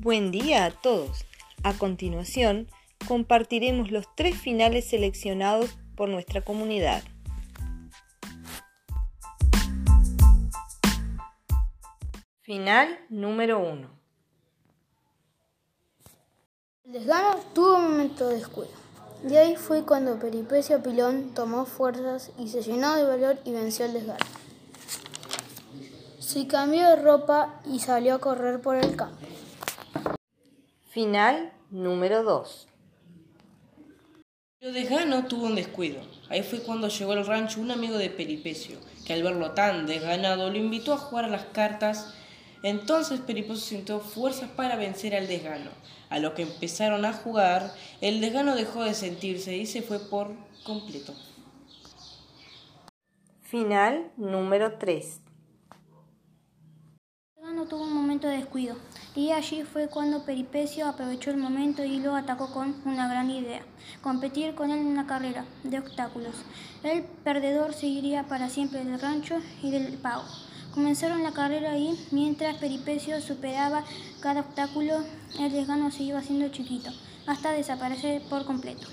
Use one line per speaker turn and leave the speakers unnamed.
Buen día a todos. A continuación, compartiremos los tres finales seleccionados por nuestra comunidad. Final número 1.
El desgano tuvo un momento de descuido. De ahí fue cuando Peripecio Pilón tomó fuerzas y se llenó de valor y venció el desgano. Se cambió de ropa y salió a correr por el campo.
Final número 2.
Pero Desgano tuvo un descuido. Ahí fue cuando llegó al rancho un amigo de Peripecio, que al verlo tan desganado lo invitó a jugar a las cartas. Entonces Peripecio sintió fuerzas para vencer al desgano. A lo que empezaron a jugar, el desgano dejó de sentirse y se fue por completo.
Final número 3.
Descuido y allí fue cuando Peripecio aprovechó el momento y lo atacó con una gran idea, competir con él en una carrera de obstáculos. El perdedor seguiría para siempre del rancho y del pago. Comenzaron la carrera y mientras Peripecio superaba cada obstáculo, el desgano se iba haciendo chiquito, hasta desaparecer por completo.